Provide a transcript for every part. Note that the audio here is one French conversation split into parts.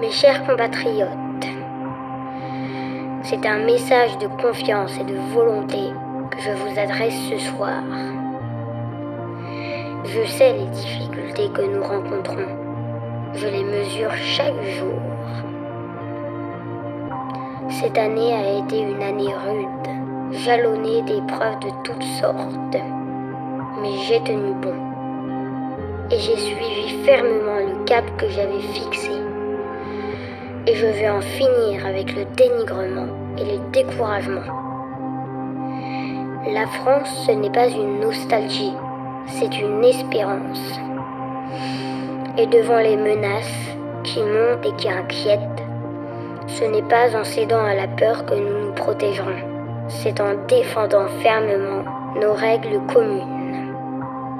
Mes chers compatriotes, c'est un message de confiance et de volonté que je vous adresse ce soir. Je sais les difficultés que nous rencontrons. Je les mesure chaque jour. Cette année a été une année rude, jalonnée d'épreuves de toutes sortes. Mais j'ai tenu bon. Et j'ai suivi fermement le cap que j'avais fixé. Et je veux en finir avec le dénigrement et le découragement. La France, ce n'est pas une nostalgie, c'est une espérance. Et devant les menaces qui montent et qui inquiètent, ce n'est pas en cédant à la peur que nous nous protégerons, c'est en défendant fermement nos règles communes.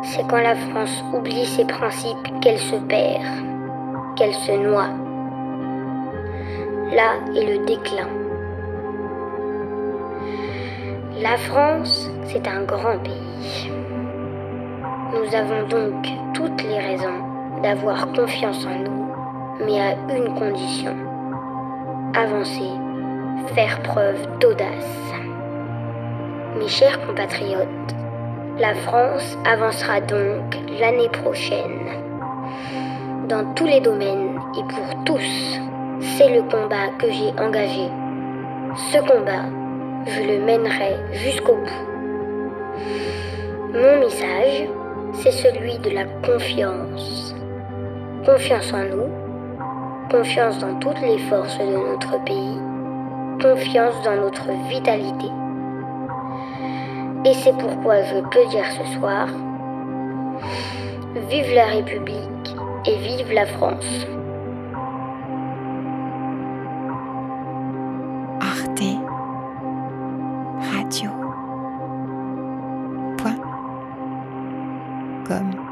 C'est quand la France oublie ses principes qu'elle se perd, qu'elle se noie là est le déclin. La France, c'est un grand pays. Nous avons donc toutes les raisons d'avoir confiance en nous, mais à une condition. Avancer, faire preuve d'audace. Mes chers compatriotes, la France avancera donc l'année prochaine, dans tous les domaines et pour tous. C'est le combat que j'ai engagé. Ce combat, je le mènerai jusqu'au bout. Mon message, c'est celui de la confiance. Confiance en nous, confiance dans toutes les forces de notre pays, confiance dans notre vitalité. Et c'est pourquoi je peux dire ce soir, vive la République et vive la France. radio. Point. Comme.